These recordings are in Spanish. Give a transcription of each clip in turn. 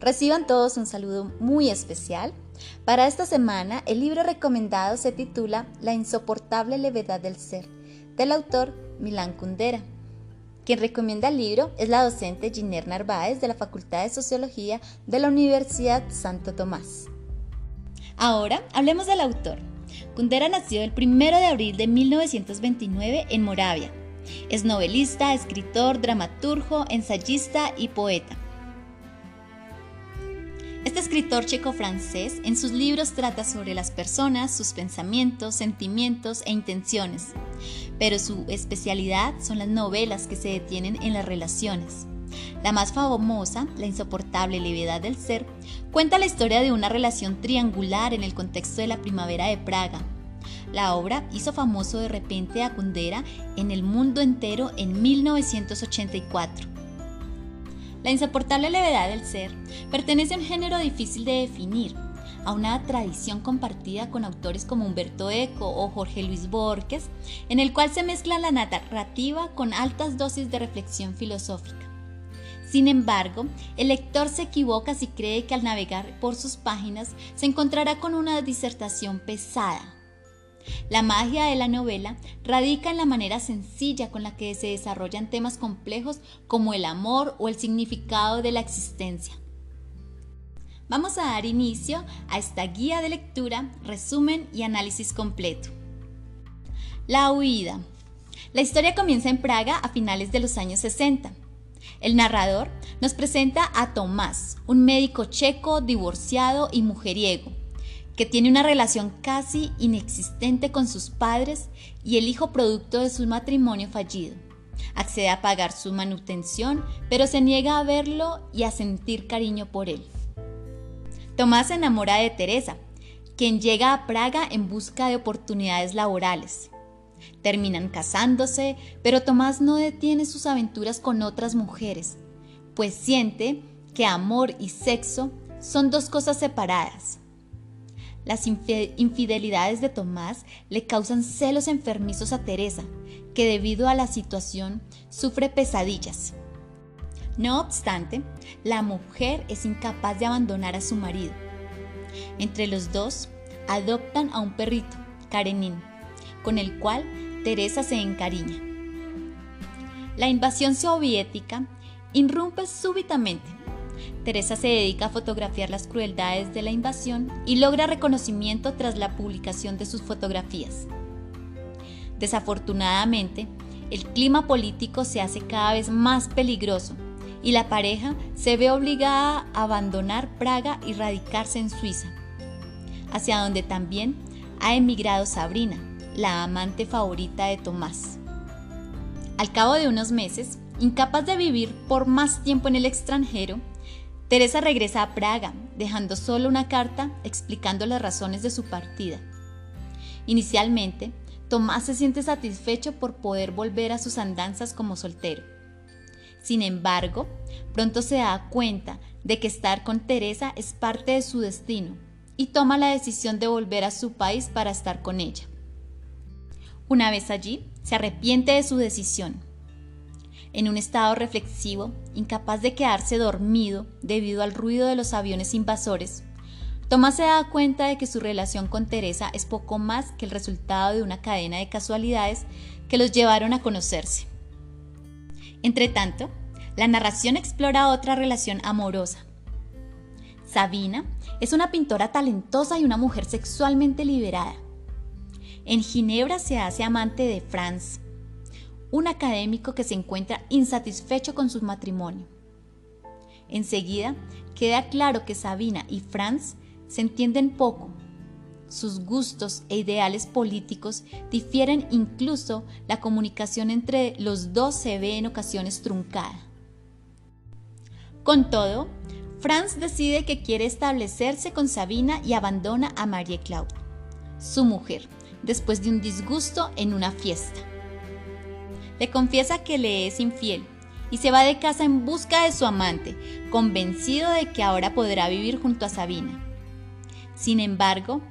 Reciban todos un saludo muy especial. Para esta semana, el libro recomendado se titula La insoportable levedad del ser, del autor Milán Kundera. Quien recomienda el libro es la docente Giner Narváez de la Facultad de Sociología de la Universidad Santo Tomás. Ahora hablemos del autor. Kundera nació el 1 de abril de 1929 en Moravia. Es novelista, escritor, dramaturgo, ensayista y poeta. Este escritor checo-francés en sus libros trata sobre las personas, sus pensamientos, sentimientos e intenciones, pero su especialidad son las novelas que se detienen en las relaciones. La más famosa, La insoportable levedad del ser, cuenta la historia de una relación triangular en el contexto de la primavera de Praga. La obra hizo famoso de repente a Kundera en el mundo entero en 1984 la insoportable levedad del ser pertenece a un género difícil de definir, a una tradición compartida con autores como Humberto Eco o Jorge Luis Borges, en el cual se mezcla la narrativa con altas dosis de reflexión filosófica. Sin embargo, el lector se equivoca si cree que al navegar por sus páginas se encontrará con una disertación pesada, la magia de la novela radica en la manera sencilla con la que se desarrollan temas complejos como el amor o el significado de la existencia. Vamos a dar inicio a esta guía de lectura, resumen y análisis completo. La huida. La historia comienza en Praga a finales de los años 60. El narrador nos presenta a Tomás, un médico checo, divorciado y mujeriego, que tiene una relación casi inexistente con sus padres y el hijo producto de su matrimonio fallido. Accede a pagar su manutención, pero se niega a verlo y a sentir cariño por él. Tomás se enamora de Teresa, quien llega a Praga en busca de oportunidades laborales. Terminan casándose, pero Tomás no detiene sus aventuras con otras mujeres, pues siente que amor y sexo son dos cosas separadas. Las infidelidades de Tomás le causan celos enfermizos a Teresa, que debido a la situación sufre pesadillas. No obstante, la mujer es incapaz de abandonar a su marido. Entre los dos, adoptan a un perrito, Karenin, con el cual Teresa se encariña. La invasión soviética irrumpe súbitamente Teresa se dedica a fotografiar las crueldades de la invasión y logra reconocimiento tras la publicación de sus fotografías. Desafortunadamente, el clima político se hace cada vez más peligroso y la pareja se ve obligada a abandonar Praga y radicarse en Suiza, hacia donde también ha emigrado Sabrina, la amante favorita de Tomás. Al cabo de unos meses, incapaz de vivir por más tiempo en el extranjero, Teresa regresa a Praga, dejando solo una carta explicando las razones de su partida. Inicialmente, Tomás se siente satisfecho por poder volver a sus andanzas como soltero. Sin embargo, pronto se da cuenta de que estar con Teresa es parte de su destino y toma la decisión de volver a su país para estar con ella. Una vez allí, se arrepiente de su decisión en un estado reflexivo, incapaz de quedarse dormido debido al ruido de los aviones invasores, Tomás se da cuenta de que su relación con Teresa es poco más que el resultado de una cadena de casualidades que los llevaron a conocerse. Entretanto, la narración explora otra relación amorosa. Sabina es una pintora talentosa y una mujer sexualmente liberada. En Ginebra se hace amante de Franz, un académico que se encuentra insatisfecho con su matrimonio. Enseguida queda claro que Sabina y Franz se entienden poco. Sus gustos e ideales políticos difieren incluso la comunicación entre los dos se ve en ocasiones truncada. Con todo, Franz decide que quiere establecerse con Sabina y abandona a Marie Claude, su mujer, después de un disgusto en una fiesta le confiesa que le es infiel y se va de casa en busca de su amante, convencido de que ahora podrá vivir junto a Sabina. Sin embargo,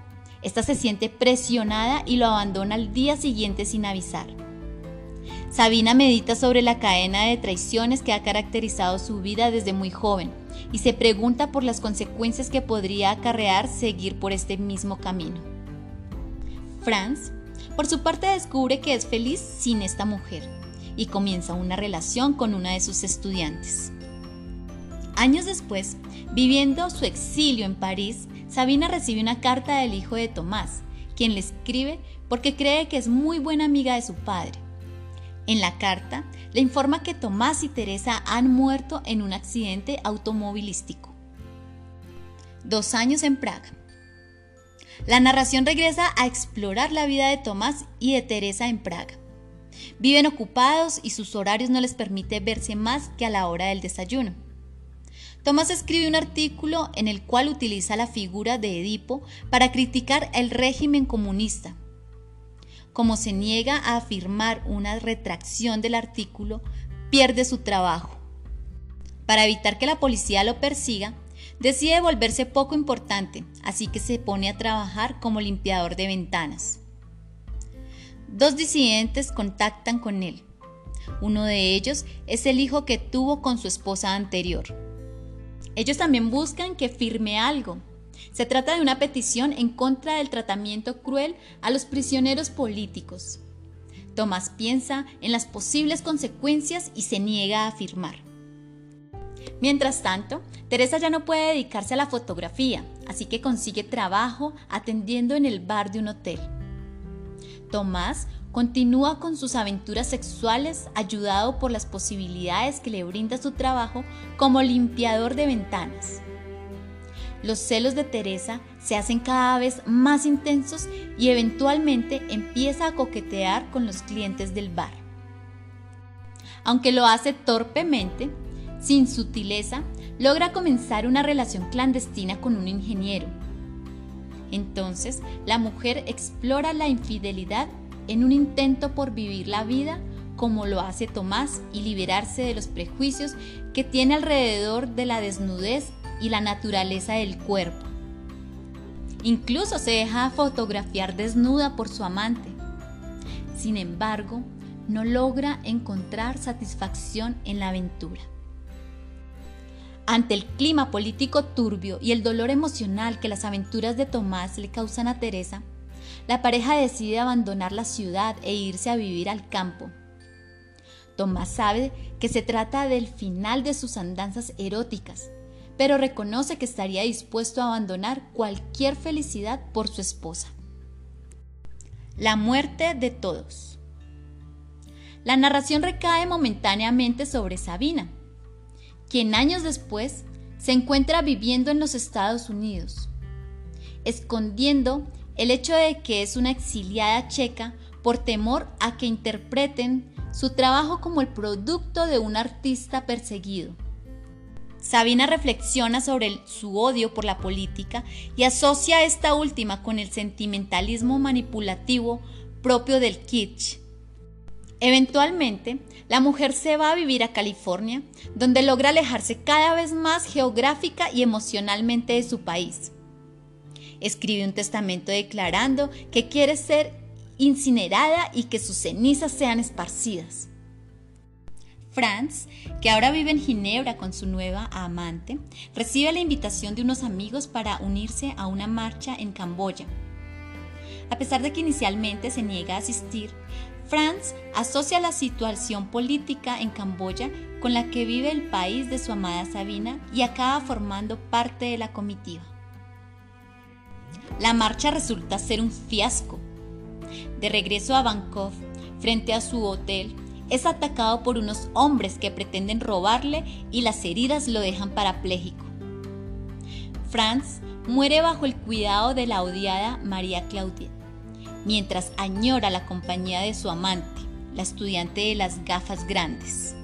esta se siente presionada y lo abandona al día siguiente sin avisar. Sabina medita sobre la cadena de traiciones que ha caracterizado su vida desde muy joven y se pregunta por las consecuencias que podría acarrear seguir por este mismo camino. Franz, por su parte, descubre que es feliz sin esta mujer y comienza una relación con una de sus estudiantes. Años después, viviendo su exilio en París, Sabina recibe una carta del hijo de Tomás, quien le escribe porque cree que es muy buena amiga de su padre en la carta le informa que Tomás y Teresa han muerto en un accidente automovilístico. Dos años en Praga. La narración regresa a explorar la vida de Tomás y de Teresa en Praga. Viven ocupados y sus horarios no les permite verse más que a la hora del desayuno. Tomás escribe un artículo en el cual utiliza la figura de Edipo para criticar el régimen comunista como se niega a afirmar una retracción del artículo, pierde su trabajo. Para evitar que la policía lo persiga, decide volverse poco importante, así que se pone a trabajar como limpiador de ventanas. Dos disidentes contactan con él. Uno de ellos es el hijo que tuvo con su esposa anterior. Ellos también buscan que firme algo, se trata de una petición en contra del tratamiento cruel a los prisioneros políticos. Tomás piensa en las posibles consecuencias y se niega a firmar. Mientras tanto, Teresa ya no puede dedicarse a la fotografía, así que consigue trabajo atendiendo en el bar de un hotel. Tomás continúa con sus aventuras sexuales ayudado por las posibilidades que le brinda su trabajo como limpiador de ventanas. Los celos de Teresa se hacen cada vez más intensos y eventualmente empieza a coquetear con los clientes del bar. Aunque lo hace torpemente, sin sutileza, logra comenzar una relación clandestina con un ingeniero. Entonces, la mujer explora la infidelidad en un intento por vivir la vida como lo hace Tomás y liberarse de los prejuicios que tiene alrededor de la desnudez y la naturaleza del cuerpo. Incluso se deja fotografiar desnuda por su amante. Sin embargo, no logra encontrar satisfacción en la aventura. Ante el clima político turbio y el dolor emocional que las aventuras de Tomás le causan a Teresa, la pareja decide abandonar la ciudad e irse a vivir al campo. Tomás sabe que se trata del final de sus andanzas eróticas, pero reconoce que estaría dispuesto a abandonar cualquier felicidad por su esposa. La muerte de todos. La narración recae momentáneamente sobre Sabina, quien años después se encuentra viviendo en los Estados Unidos, escondiendo el hecho de que es una exiliada checa por temor a que interpreten su trabajo como el producto de un artista perseguido. Sabina reflexiona sobre su odio por la política y asocia esta última con el sentimentalismo manipulativo propio del kitsch. Eventualmente, la mujer se va a vivir a California, donde logra alejarse cada vez más geográfica y emocionalmente de su país. Escribe un testamento declarando que quiere ser incinerada y que sus cenizas sean esparcidas. Franz, que ahora vive en Ginebra con su nueva amante, recibe la invitación de unos amigos para unirse a una marcha en Camboya. A pesar de que inicialmente se niega a asistir, Franz asocia la situación política en Camboya con la que vive el país de su amada Sabina y acaba formando parte de la comitiva. La marcha resulta ser un fiasco. De regreso a Bangkok, frente a su hotel, es atacado por unos hombres que pretenden robarle y las heridas lo dejan parapléjico. Franz muere bajo el cuidado de la odiada María Claudia, mientras añora la compañía de su amante, la estudiante de las gafas grandes.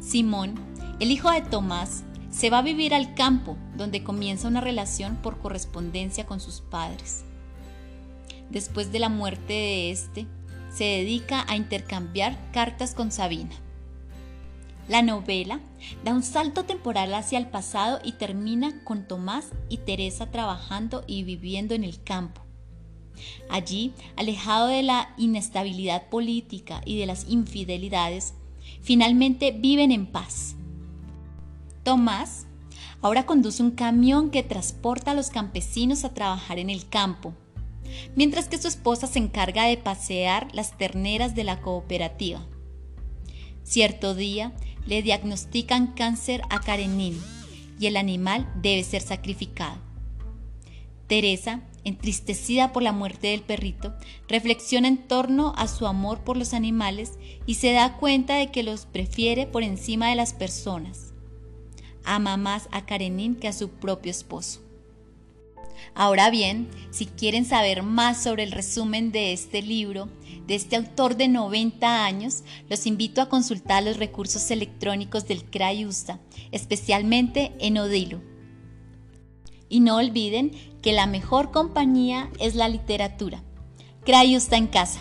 Simón, el hijo de Tomás, se va a vivir al campo, donde comienza una relación por correspondencia con sus padres. Después de la muerte de este, se dedica a intercambiar cartas con Sabina. La novela da un salto temporal hacia el pasado y termina con Tomás y Teresa trabajando y viviendo en el campo. Allí, alejado de la inestabilidad política y de las infidelidades, finalmente viven en paz. Tomás ahora conduce un camión que transporta a los campesinos a trabajar en el campo, mientras que su esposa se encarga de pasear las terneras de la cooperativa. Cierto día le diagnostican cáncer a Karenin y el animal debe ser sacrificado. Teresa entristecida por la muerte del perrito, reflexiona en torno a su amor por los animales y se da cuenta de que los prefiere por encima de las personas. Ama más a Karenin que a su propio esposo. Ahora bien, si quieren saber más sobre el resumen de este libro, de este autor de 90 años, los invito a consultar los recursos electrónicos del CRAIUSTA, especialmente en Odilo. Y no olviden que la mejor compañía es la literatura. Crayusta en casa.